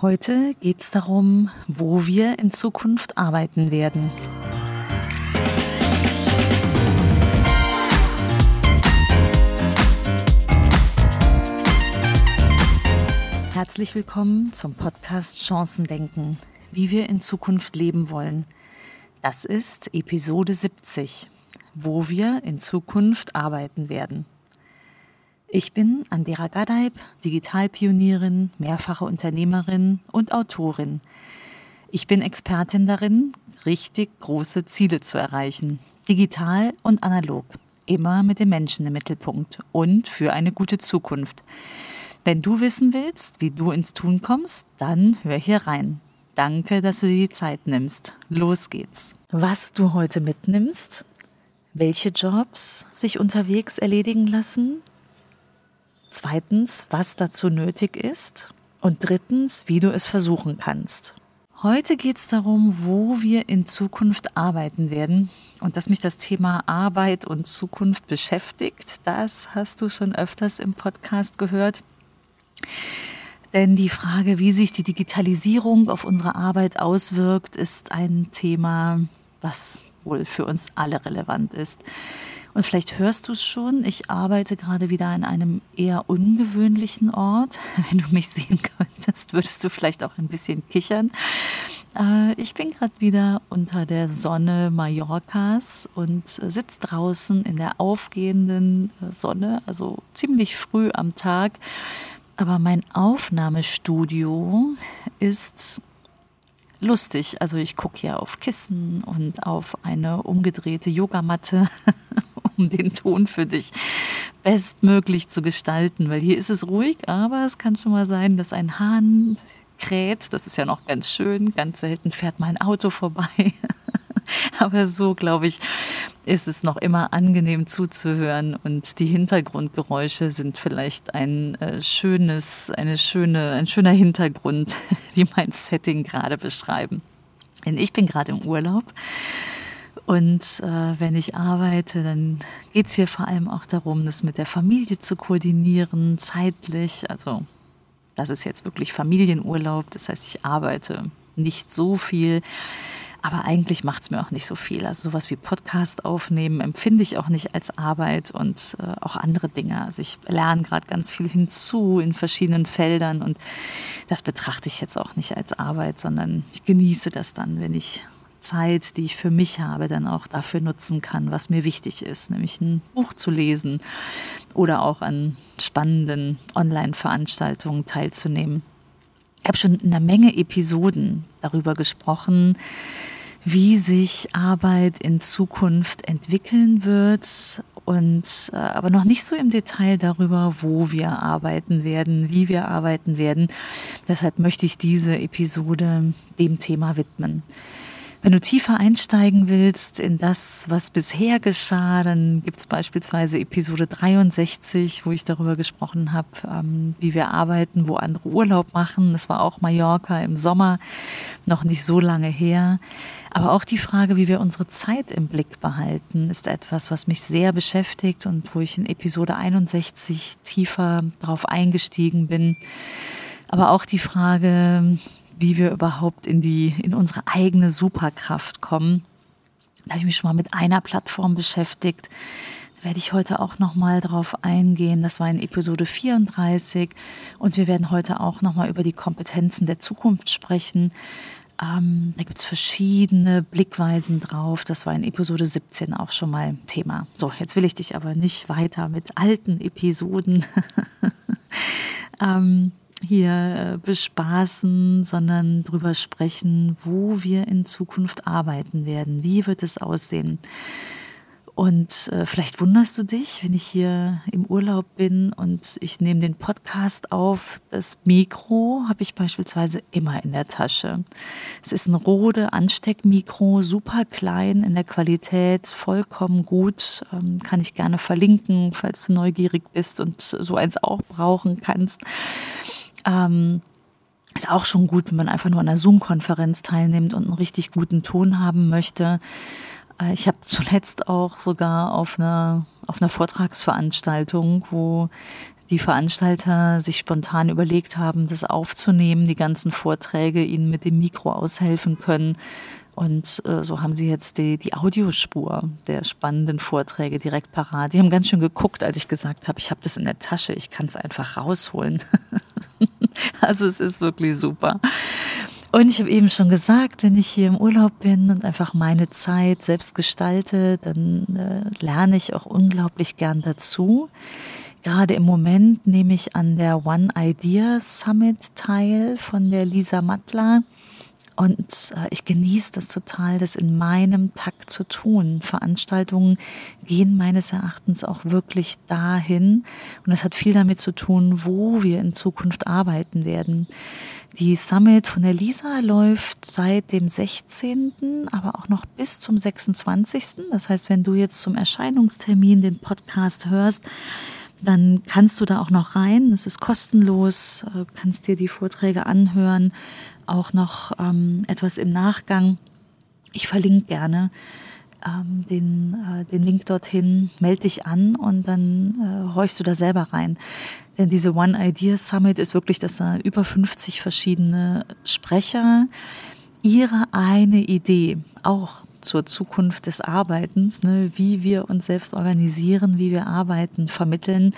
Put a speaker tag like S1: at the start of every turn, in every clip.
S1: Heute geht es darum, wo wir in Zukunft arbeiten werden. Herzlich willkommen zum Podcast Chancen denken, wie wir in Zukunft leben wollen. Das ist Episode 70, wo wir in Zukunft arbeiten werden. Ich bin Andera Gadeib, Digitalpionierin, mehrfache Unternehmerin und Autorin. Ich bin Expertin darin, richtig große Ziele zu erreichen, digital und analog, immer mit dem Menschen im Mittelpunkt und für eine gute Zukunft. Wenn du wissen willst, wie du ins Tun kommst, dann hör hier rein. Danke, dass du dir die Zeit nimmst. Los geht's. Was du heute mitnimmst, welche Jobs sich unterwegs erledigen lassen, Zweitens, was dazu nötig ist. Und drittens, wie du es versuchen kannst. Heute geht es darum, wo wir in Zukunft arbeiten werden. Und dass mich das Thema Arbeit und Zukunft beschäftigt, das hast du schon öfters im Podcast gehört. Denn die Frage, wie sich die Digitalisierung auf unsere Arbeit auswirkt, ist ein Thema, was wohl für uns alle relevant ist. Und vielleicht hörst du es schon, ich arbeite gerade wieder an einem eher ungewöhnlichen Ort. Wenn du mich sehen könntest, würdest du vielleicht auch ein bisschen kichern. Äh, ich bin gerade wieder unter der Sonne Mallorcas und sitze draußen in der aufgehenden äh, Sonne, also ziemlich früh am Tag. Aber mein Aufnahmestudio ist lustig. Also ich gucke hier auf Kissen und auf eine umgedrehte Yogamatte, um den Ton für dich bestmöglich zu gestalten. Weil hier ist es ruhig, aber es kann schon mal sein, dass ein Hahn kräht. Das ist ja noch ganz schön. Ganz selten fährt mal ein Auto vorbei. Aber so, glaube ich, ist es noch immer angenehm zuzuhören und die Hintergrundgeräusche sind vielleicht ein äh, schönes, eine schöne, ein schöner Hintergrund, die mein Setting gerade beschreiben. Denn ich bin gerade im Urlaub und äh, wenn ich arbeite, dann geht es hier vor allem auch darum, das mit der Familie zu koordinieren, zeitlich. Also das ist jetzt wirklich Familienurlaub, das heißt, ich arbeite nicht so viel. Aber eigentlich macht es mir auch nicht so viel. Also sowas wie Podcast aufnehmen empfinde ich auch nicht als Arbeit und äh, auch andere Dinge. Also ich lerne gerade ganz viel hinzu in verschiedenen Feldern und das betrachte ich jetzt auch nicht als Arbeit, sondern ich genieße das dann, wenn ich Zeit, die ich für mich habe, dann auch dafür nutzen kann, was mir wichtig ist, nämlich ein Buch zu lesen oder auch an spannenden Online-Veranstaltungen teilzunehmen. Ich habe schon in einer Menge Episoden darüber gesprochen, wie sich Arbeit in Zukunft entwickeln wird und äh, aber noch nicht so im Detail darüber, wo wir arbeiten werden, wie wir arbeiten werden. Deshalb möchte ich diese Episode dem Thema widmen. Wenn du tiefer einsteigen willst in das, was bisher geschah, dann gibt es beispielsweise Episode 63, wo ich darüber gesprochen habe, ähm, wie wir arbeiten, wo andere Urlaub machen. Das war auch Mallorca im Sommer, noch nicht so lange her. Aber auch die Frage, wie wir unsere Zeit im Blick behalten, ist etwas, was mich sehr beschäftigt und wo ich in Episode 61 tiefer drauf eingestiegen bin. Aber auch die Frage, wie wir überhaupt in die, in unsere eigene Superkraft kommen. Da habe ich mich schon mal mit einer Plattform beschäftigt. Da werde ich heute auch noch mal drauf eingehen. Das war in Episode 34 und wir werden heute auch noch mal über die Kompetenzen der Zukunft sprechen. Ähm, da gibt es verschiedene Blickweisen drauf. Das war in Episode 17 auch schon mal Thema. So, jetzt will ich dich aber nicht weiter mit alten Episoden ähm, hier äh, bespaßen, sondern darüber sprechen, wo wir in Zukunft arbeiten werden. Wie wird es aussehen? Und äh, vielleicht wunderst du dich, wenn ich hier im Urlaub bin und ich nehme den Podcast auf. Das Mikro habe ich beispielsweise immer in der Tasche. Es ist ein Rode Ansteckmikro, super klein in der Qualität, vollkommen gut. Ähm, kann ich gerne verlinken, falls du neugierig bist und so eins auch brauchen kannst. Ähm, ist auch schon gut, wenn man einfach nur an einer Zoom-Konferenz teilnimmt und einen richtig guten Ton haben möchte. Äh, ich habe zuletzt auch sogar auf einer, auf einer Vortragsveranstaltung, wo die Veranstalter sich spontan überlegt haben, das aufzunehmen, die ganzen Vorträge ihnen mit dem Mikro aushelfen können. Und äh, so haben sie jetzt die, die Audiospur der spannenden Vorträge direkt parat. Die haben ganz schön geguckt, als ich gesagt habe, ich habe das in der Tasche, ich kann es einfach rausholen. also es ist wirklich super. Und ich habe eben schon gesagt, wenn ich hier im Urlaub bin und einfach meine Zeit selbst gestalte, dann äh, lerne ich auch unglaublich gern dazu. Gerade im Moment nehme ich an der One Idea Summit teil von der Lisa Mattler. Und äh, ich genieße das total, das in meinem Takt zu tun. Veranstaltungen gehen meines Erachtens auch wirklich dahin. Und das hat viel damit zu tun, wo wir in Zukunft arbeiten werden. Die Summit von der Lisa läuft seit dem 16., aber auch noch bis zum 26. Das heißt, wenn du jetzt zum Erscheinungstermin den Podcast hörst, dann kannst du da auch noch rein. Es ist kostenlos, äh, kannst dir die Vorträge anhören, auch noch ähm, etwas im Nachgang. Ich verlinke gerne ähm, den, äh, den Link dorthin, melde dich an und dann äh, horchst du da selber rein. Denn diese One Idea Summit ist wirklich, dass da über 50 verschiedene Sprecher ihre eine Idee auch zur Zukunft des Arbeitens, ne, wie wir uns selbst organisieren, wie wir arbeiten, vermitteln.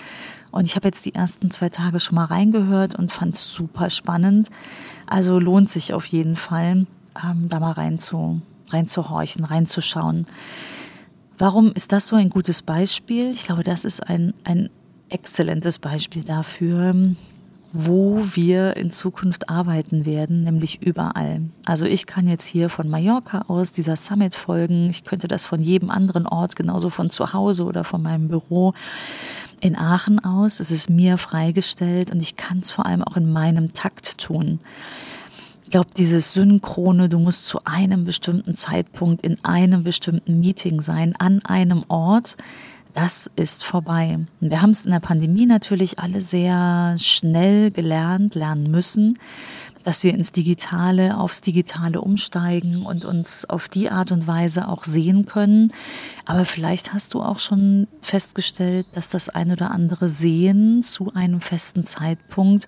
S1: Und ich habe jetzt die ersten zwei Tage schon mal reingehört und fand es super spannend. Also lohnt sich auf jeden Fall, ähm, da mal rein zu, reinzuhorchen, reinzuschauen. Warum ist das so ein gutes Beispiel? Ich glaube, das ist ein, ein exzellentes Beispiel dafür, wo wir in Zukunft arbeiten werden, nämlich überall. Also ich kann jetzt hier von Mallorca aus dieser Summit folgen. Ich könnte das von jedem anderen Ort, genauso von zu Hause oder von meinem Büro in Aachen aus. Es ist mir freigestellt und ich kann es vor allem auch in meinem Takt tun. Ich glaube, dieses Synchrone, du musst zu einem bestimmten Zeitpunkt in einem bestimmten Meeting sein, an einem Ort, das ist vorbei. wir haben es in der Pandemie natürlich alle sehr schnell gelernt, lernen müssen, dass wir ins Digitale, aufs Digitale umsteigen und uns auf die Art und Weise auch sehen können. Aber vielleicht hast du auch schon festgestellt, dass das ein oder andere Sehen zu einem festen Zeitpunkt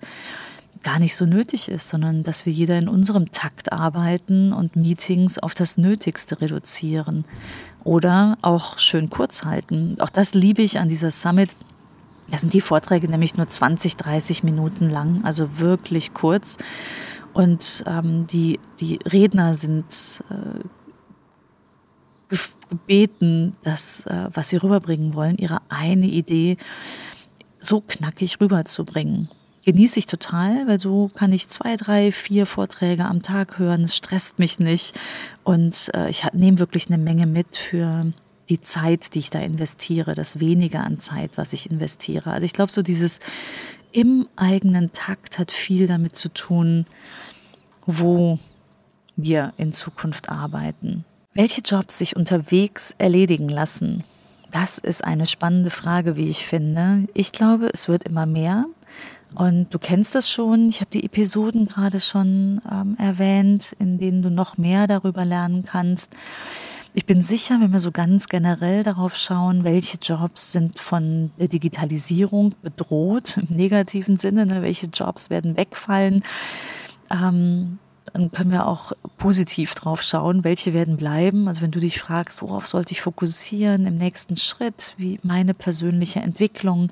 S1: gar nicht so nötig ist, sondern dass wir jeder in unserem Takt arbeiten und Meetings auf das Nötigste reduzieren oder auch schön kurz halten. Auch das liebe ich an dieser Summit. Da sind die Vorträge nämlich nur 20, 30 Minuten lang, also wirklich kurz. Und ähm, die, die Redner sind äh, gebeten, das, äh, was sie rüberbringen wollen, ihre eine Idee so knackig rüberzubringen genieße ich total, weil so kann ich zwei, drei, vier Vorträge am Tag hören. Es stresst mich nicht und äh, ich nehme wirklich eine Menge mit für die Zeit, die ich da investiere, das wenige an Zeit, was ich investiere. Also ich glaube, so dieses im eigenen Takt hat viel damit zu tun, wo wir in Zukunft arbeiten. Welche Jobs sich unterwegs erledigen lassen, das ist eine spannende Frage, wie ich finde. Ich glaube, es wird immer mehr. Und du kennst das schon. Ich habe die Episoden gerade schon ähm, erwähnt, in denen du noch mehr darüber lernen kannst. Ich bin sicher, wenn wir so ganz generell darauf schauen, welche Jobs sind von der Digitalisierung bedroht, im negativen Sinne, ne, welche Jobs werden wegfallen, ähm, dann können wir auch positiv drauf schauen, welche werden bleiben. Also wenn du dich fragst, worauf sollte ich fokussieren im nächsten Schritt, wie meine persönliche Entwicklung,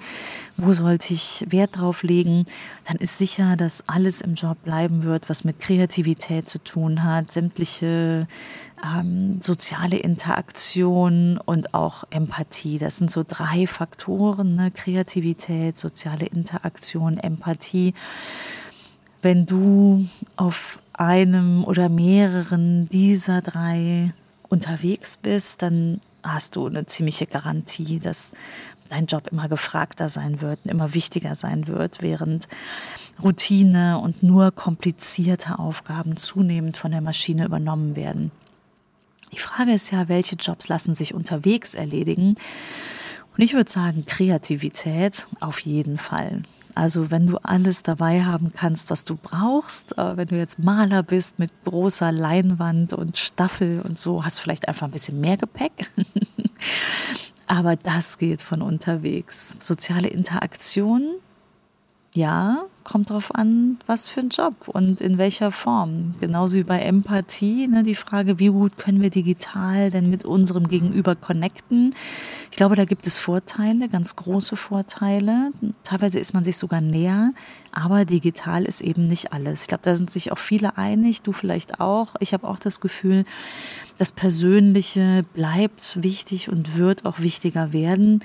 S1: wo sollte ich Wert drauf legen, dann ist sicher, dass alles im Job bleiben wird, was mit Kreativität zu tun hat, sämtliche ähm, soziale Interaktion und auch Empathie. Das sind so drei Faktoren, ne? Kreativität, soziale Interaktion, Empathie. Wenn du auf einem oder mehreren dieser drei unterwegs bist, dann hast du eine ziemliche Garantie, dass dein Job immer gefragter sein wird, immer wichtiger sein wird, während Routine und nur komplizierte Aufgaben zunehmend von der Maschine übernommen werden. Die Frage ist ja, welche Jobs lassen sich unterwegs erledigen? Und ich würde sagen, Kreativität auf jeden Fall. Also wenn du alles dabei haben kannst, was du brauchst, äh, wenn du jetzt Maler bist mit großer Leinwand und Staffel und so, hast du vielleicht einfach ein bisschen mehr Gepäck. Aber das geht von unterwegs. Soziale Interaktion ja, kommt drauf an, was für ein Job und in welcher Form. Genauso wie bei Empathie, ne, die Frage, wie gut können wir digital denn mit unserem Gegenüber connecten. Ich glaube, da gibt es Vorteile, ganz große Vorteile. Teilweise ist man sich sogar näher, aber digital ist eben nicht alles. Ich glaube, da sind sich auch viele einig, du vielleicht auch. Ich habe auch das Gefühl, das Persönliche bleibt wichtig und wird auch wichtiger werden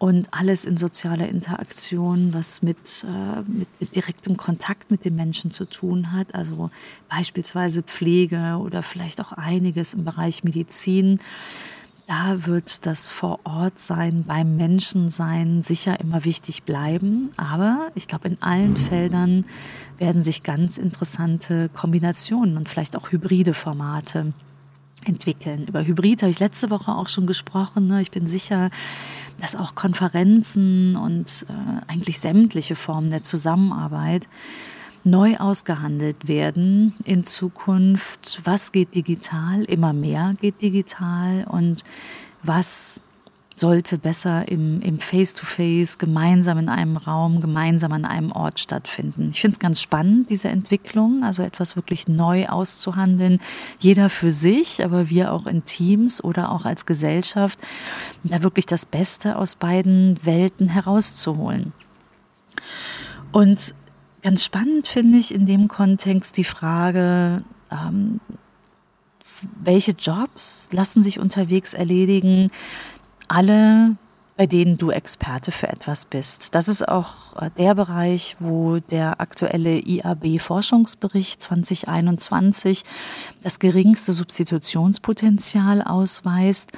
S1: und alles in sozialer Interaktion, was mit, äh, mit, mit, direktem Kontakt mit den Menschen zu tun hat, also beispielsweise Pflege oder vielleicht auch einiges im Bereich Medizin. Da wird das Vor-Ort-Sein, beim Menschensein sicher immer wichtig bleiben. Aber ich glaube, in allen Feldern werden sich ganz interessante Kombinationen und vielleicht auch hybride Formate entwickeln. Über Hybrid habe ich letzte Woche auch schon gesprochen. Ne? Ich bin sicher, dass auch Konferenzen und äh, eigentlich sämtliche Formen der Zusammenarbeit neu ausgehandelt werden in Zukunft. Was geht digital? Immer mehr geht digital und was sollte besser im, im Face-to-Face, gemeinsam in einem Raum, gemeinsam an einem Ort stattfinden. Ich finde es ganz spannend, diese Entwicklung, also etwas wirklich neu auszuhandeln, jeder für sich, aber wir auch in Teams oder auch als Gesellschaft, da wirklich das Beste aus beiden Welten herauszuholen. Und ganz spannend finde ich in dem Kontext die Frage, ähm, welche Jobs lassen sich unterwegs erledigen, alle, bei denen du Experte für etwas bist. Das ist auch äh, der Bereich, wo der aktuelle IAB-Forschungsbericht 2021 das geringste Substitutionspotenzial ausweist.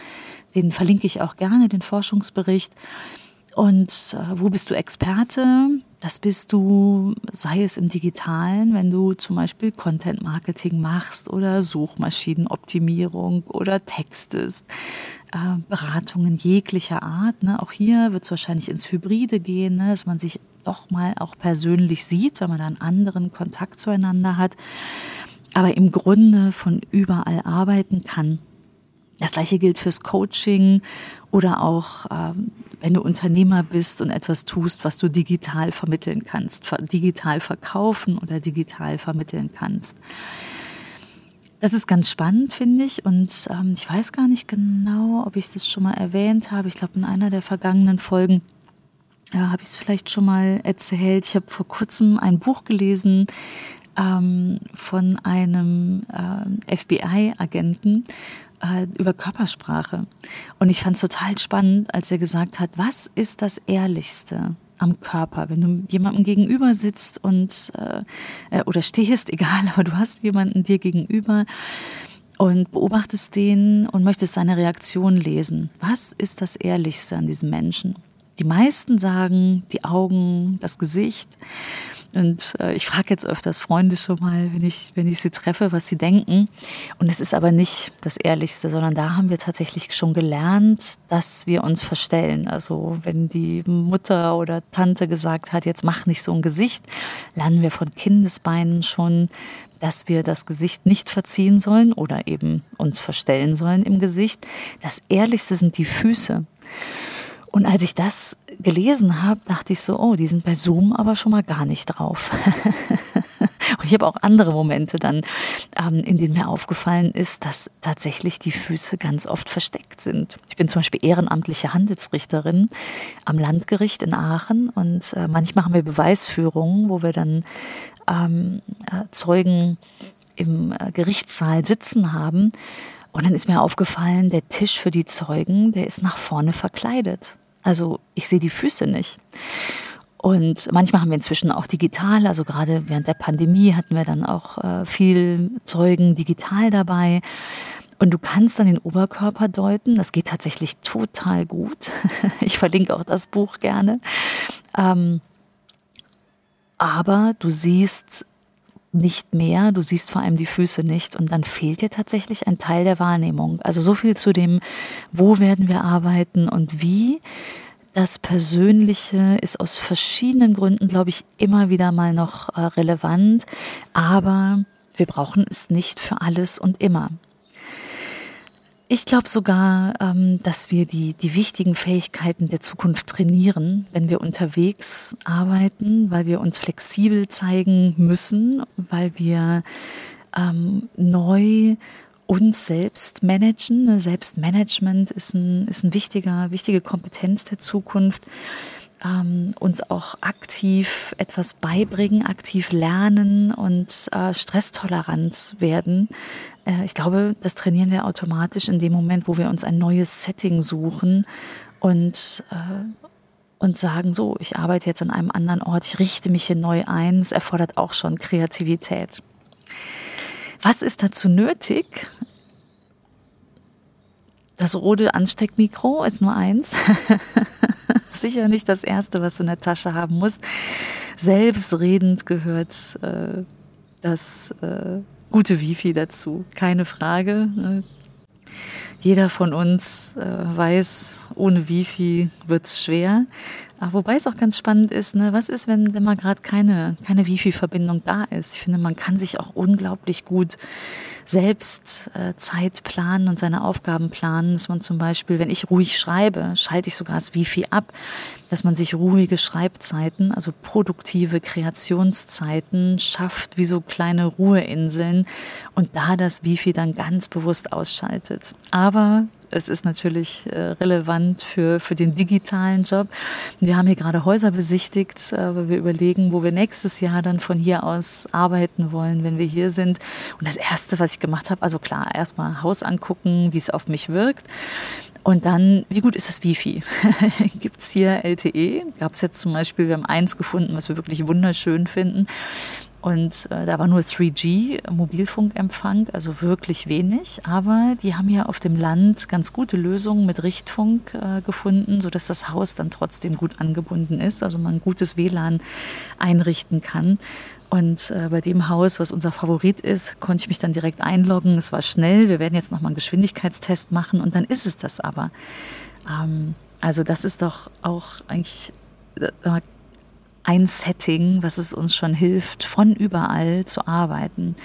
S1: Den verlinke ich auch gerne, den Forschungsbericht. Und äh, wo bist du Experte? Das bist du, sei es im digitalen, wenn du zum Beispiel Content Marketing machst oder Suchmaschinenoptimierung oder textest, äh, Beratungen jeglicher Art. Ne? Auch hier wird es wahrscheinlich ins Hybride gehen, ne? dass man sich doch mal auch persönlich sieht, wenn man dann anderen Kontakt zueinander hat, aber im Grunde von überall arbeiten kann. Das gleiche gilt fürs Coaching oder auch, ähm, wenn du Unternehmer bist und etwas tust, was du digital vermitteln kannst, digital verkaufen oder digital vermitteln kannst. Das ist ganz spannend, finde ich. Und ähm, ich weiß gar nicht genau, ob ich das schon mal erwähnt habe. Ich glaube, in einer der vergangenen Folgen ja, habe ich es vielleicht schon mal erzählt. Ich habe vor kurzem ein Buch gelesen ähm, von einem äh, FBI-Agenten, äh, über Körpersprache. Und ich fand es total spannend, als er gesagt hat, was ist das Ehrlichste am Körper, wenn du jemandem gegenüber sitzt und äh, äh oder stehst, egal, aber du hast jemanden dir gegenüber und beobachtest den und möchtest seine Reaktion lesen. Was ist das Ehrlichste an diesem Menschen? Die meisten sagen die Augen, das Gesicht. Und äh, ich frage jetzt öfters Freunde schon mal, wenn ich, wenn ich sie treffe, was sie denken. Und es ist aber nicht das Ehrlichste, sondern da haben wir tatsächlich schon gelernt, dass wir uns verstellen. Also wenn die Mutter oder Tante gesagt hat, jetzt mach nicht so ein Gesicht, lernen wir von Kindesbeinen schon, dass wir das Gesicht nicht verziehen sollen oder eben uns verstellen sollen im Gesicht. Das Ehrlichste sind die Füße. Und als ich das gelesen habe, dachte ich so, oh, die sind bei Zoom aber schon mal gar nicht drauf. Und ich habe auch andere Momente dann, ähm, in denen mir aufgefallen ist, dass tatsächlich die Füße ganz oft versteckt sind. Ich bin zum Beispiel ehrenamtliche Handelsrichterin am Landgericht in Aachen und äh, manchmal haben wir Beweisführungen, wo wir dann ähm, äh, Zeugen im äh, Gerichtssaal sitzen haben. Und dann ist mir aufgefallen, der Tisch für die Zeugen, der ist nach vorne verkleidet. Also ich sehe die Füße nicht. Und manchmal haben wir inzwischen auch digital, also gerade während der Pandemie hatten wir dann auch äh, viel Zeugen digital dabei. Und du kannst dann den Oberkörper deuten. Das geht tatsächlich total gut. Ich verlinke auch das Buch gerne. Ähm, aber du siehst nicht mehr, du siehst vor allem die Füße nicht und dann fehlt dir tatsächlich ein Teil der Wahrnehmung. Also so viel zu dem, wo werden wir arbeiten und wie. Das Persönliche ist aus verschiedenen Gründen, glaube ich, immer wieder mal noch äh, relevant, aber wir brauchen es nicht für alles und immer. Ich glaube sogar, ähm, dass wir die, die wichtigen Fähigkeiten der Zukunft trainieren, wenn wir unterwegs arbeiten, weil wir uns flexibel zeigen müssen, weil wir ähm, neu uns selbst managen. Selbstmanagement ist ein, ist ein wichtiger, wichtige Kompetenz der Zukunft ähm, uns auch aktiv etwas beibringen, aktiv lernen und äh, stresstolerant werden. Äh, ich glaube, das trainieren wir automatisch in dem Moment, wo wir uns ein neues Setting suchen und äh, und sagen, so, ich arbeite jetzt an einem anderen Ort, ich richte mich hier neu ein. Es erfordert auch schon Kreativität. Was ist dazu nötig? Das rote Ansteckmikro ist nur eins. sicher nicht das Erste, was du in der Tasche haben musst. Selbstredend gehört äh, das äh, gute Wifi dazu, keine Frage. Ne? Jeder von uns äh, weiß, ohne Wifi wird's schwer. Aber wobei es auch ganz spannend ist, ne, was ist, wenn, wenn mal gerade keine, keine Wifi-Verbindung da ist? Ich finde, man kann sich auch unglaublich gut selbst äh, Zeit planen und seine Aufgaben planen, dass man zum Beispiel, wenn ich ruhig schreibe, schalte ich sogar das Wifi ab, dass man sich ruhige Schreibzeiten, also produktive Kreationszeiten schafft, wie so kleine Ruheinseln und da das Wifi dann ganz bewusst ausschaltet. Aber es ist natürlich äh, relevant für, für den digitalen Job. Wir haben hier gerade Häuser besichtigt, äh, weil wir überlegen, wo wir nächstes Jahr dann von hier aus arbeiten wollen, wenn wir hier sind. Und das Erste, was ich gemacht habe, also klar, erstmal Haus angucken, wie es auf mich wirkt. Und dann, wie gut ist das Wifi? Gibt es hier LTE? Gab es jetzt zum Beispiel, wir haben eins gefunden, was wir wirklich wunderschön finden. Und äh, da war nur 3G Mobilfunkempfang, also wirklich wenig. Aber die haben ja auf dem Land ganz gute Lösungen mit Richtfunk äh, gefunden, sodass das Haus dann trotzdem gut angebunden ist, also man gutes WLAN einrichten kann. Und äh, bei dem Haus, was unser Favorit ist, konnte ich mich dann direkt einloggen. Es war schnell. Wir werden jetzt nochmal einen Geschwindigkeitstest machen und dann ist es das aber. Ähm, also das ist doch auch eigentlich ein Setting, was es uns schon hilft, von überall zu arbeiten.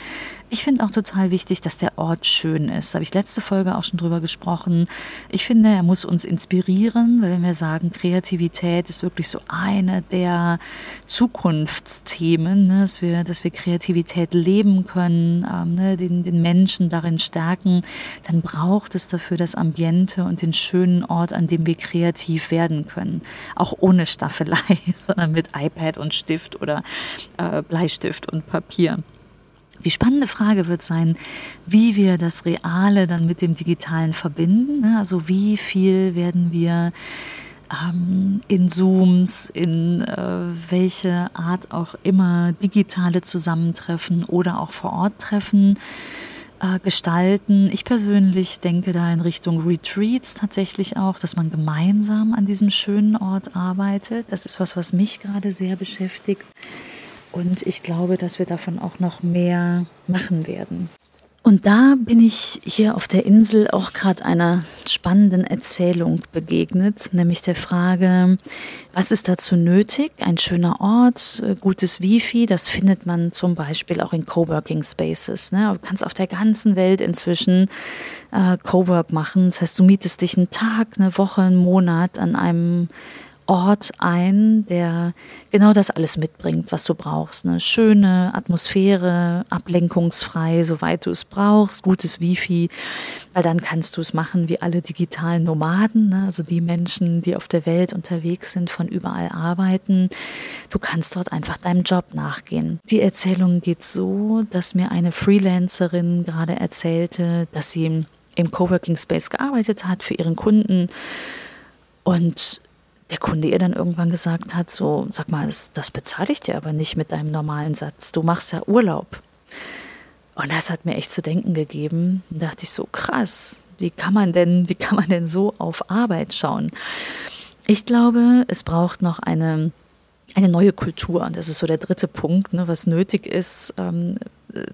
S1: Ich finde auch total wichtig, dass der Ort schön ist. Da habe ich letzte Folge auch schon drüber gesprochen. Ich finde, er muss uns inspirieren, weil wenn wir sagen, Kreativität ist wirklich so eine der Zukunftsthemen, ne, dass, wir, dass wir Kreativität leben können, ähm, ne, den, den Menschen darin stärken, dann braucht es dafür das Ambiente und den schönen Ort, an dem wir kreativ werden können. Auch ohne Staffelei, sondern mit iPad und Stift oder äh, Bleistift und Papier. Die spannende Frage wird sein, wie wir das Reale dann mit dem Digitalen verbinden. Ne? Also wie viel werden wir ähm, in Zooms, in äh, welche Art auch immer digitale Zusammentreffen oder auch vor Ort Treffen äh, gestalten. Ich persönlich denke da in Richtung Retreats tatsächlich auch, dass man gemeinsam an diesem schönen Ort arbeitet. Das ist was, was mich gerade sehr beschäftigt. Und ich glaube, dass wir davon auch noch mehr machen werden. Und da bin ich hier auf der Insel auch gerade einer spannenden Erzählung begegnet, nämlich der Frage, was ist dazu nötig? Ein schöner Ort, äh, gutes Wifi, das findet man zum Beispiel auch in Coworking Spaces. Ne? Du kannst auf der ganzen Welt inzwischen äh, Cowork machen. Das heißt, du mietest dich einen Tag, eine Woche, einen Monat an einem Ort ein, der genau das alles mitbringt, was du brauchst. Eine schöne Atmosphäre, ablenkungsfrei, soweit du es brauchst, gutes Wifi, weil dann kannst du es machen wie alle digitalen Nomaden, ne? also die Menschen, die auf der Welt unterwegs sind, von überall arbeiten. Du kannst dort einfach deinem Job nachgehen. Die Erzählung geht so, dass mir eine Freelancerin gerade erzählte, dass sie im Coworking Space gearbeitet hat für ihren Kunden und der Kunde ihr dann irgendwann gesagt hat, so, sag mal, das, das bezahle ich dir aber nicht mit deinem normalen Satz. Du machst ja Urlaub. Und das hat mir echt zu denken gegeben. Da dachte ich so, krass, wie kann man denn, wie kann man denn so auf Arbeit schauen? Ich glaube, es braucht noch eine, eine neue Kultur. Das ist so der dritte Punkt, ne, was nötig ist. Ähm,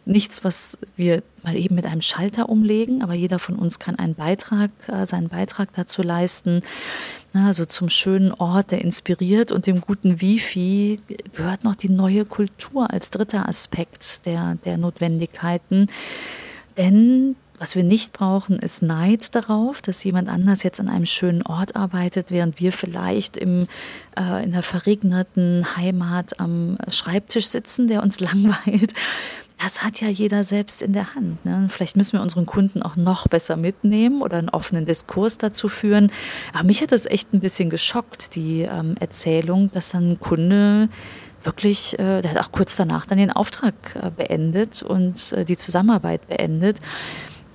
S1: nichts, was wir mal eben mit einem Schalter umlegen, aber jeder von uns kann einen Beitrag, äh, seinen Beitrag dazu leisten. Also zum schönen Ort, der inspiriert und dem guten Wifi gehört noch die neue Kultur als dritter Aspekt der, der Notwendigkeiten. Denn Was wir nicht brauchen, ist Neid darauf, dass jemand anders jetzt an einem schönen Ort arbeitet, während wir vielleicht im, äh, in der verregneten Heimat am Schreibtisch sitzen, der uns langweilt. Das hat ja jeder selbst in der Hand. Ne? Vielleicht müssen wir unseren Kunden auch noch besser mitnehmen oder einen offenen Diskurs dazu führen. Aber mich hat das echt ein bisschen geschockt, die ähm, Erzählung, dass dann ein Kunde wirklich, äh, der hat auch kurz danach dann den Auftrag äh, beendet und äh, die Zusammenarbeit beendet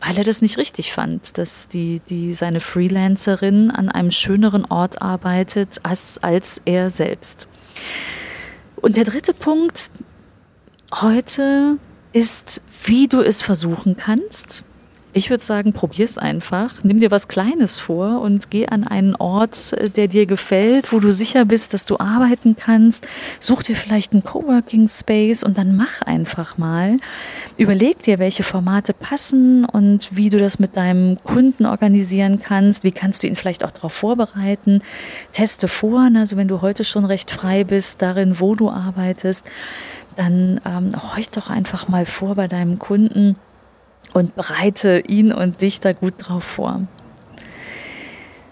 S1: weil er das nicht richtig fand, dass die, die seine Freelancerin an einem schöneren Ort arbeitet als, als er selbst. Und der dritte Punkt heute ist, wie du es versuchen kannst, ich würde sagen, probier es einfach. Nimm dir was Kleines vor und geh an einen Ort, äh, der dir gefällt, wo du sicher bist, dass du arbeiten kannst. Such dir vielleicht einen Coworking Space und dann mach einfach mal. Überleg dir, welche Formate passen und wie du das mit deinem Kunden organisieren kannst. Wie kannst du ihn vielleicht auch darauf vorbereiten? Teste vor. Also wenn du heute schon recht frei bist darin, wo du arbeitest, dann ähm, horch doch einfach mal vor bei deinem Kunden und bereite ihn und dich da gut drauf vor.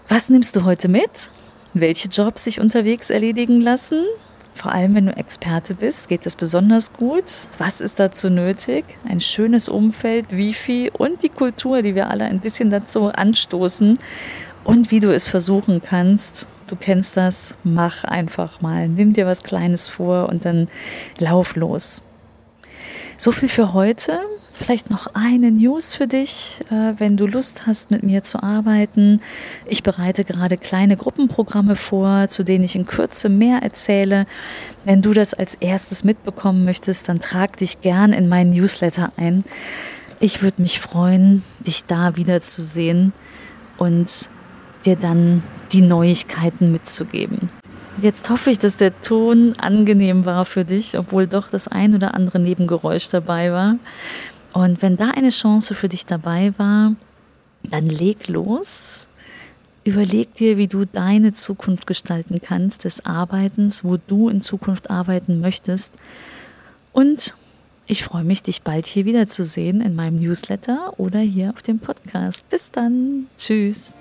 S1: Was nimmst du heute mit? Welche Jobs sich unterwegs erledigen lassen? Vor allem, wenn du Experte bist, geht das besonders gut. Was ist dazu nötig? Ein schönes Umfeld, Wifi und die Kultur, die wir alle ein bisschen dazu anstoßen. Und wie du es versuchen kannst. Du kennst das, mach einfach mal. Nimm dir was Kleines vor und dann lauf los. So viel für heute. Vielleicht noch eine News für dich, äh, wenn du Lust hast, mit mir zu arbeiten. Ich bereite gerade kleine Gruppenprogramme vor, zu denen ich in Kürze mehr erzähle. Wenn du das als erstes mitbekommen möchtest, dann trag dich gern in meinen Newsletter ein. Ich würde mich freuen, dich da wiederzusehen und dir dann die Neuigkeiten mitzugeben. Jetzt hoffe ich, dass der Ton angenehm war für dich, obwohl doch das ein oder andere Nebengeräusch dabei war. Und wenn da eine Chance für dich dabei war, dann leg los. Überleg dir, wie du deine Zukunft gestalten kannst des Arbeitens, wo du in Zukunft arbeiten möchtest. Und ich freue mich, dich bald hier wiederzusehen in meinem Newsletter oder hier auf dem Podcast. Bis dann. Tschüss.